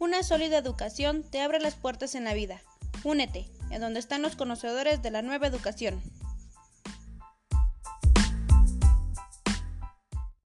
Una sólida educación te abre las puertas en la vida. Únete, en donde están los conocedores de la nueva educación.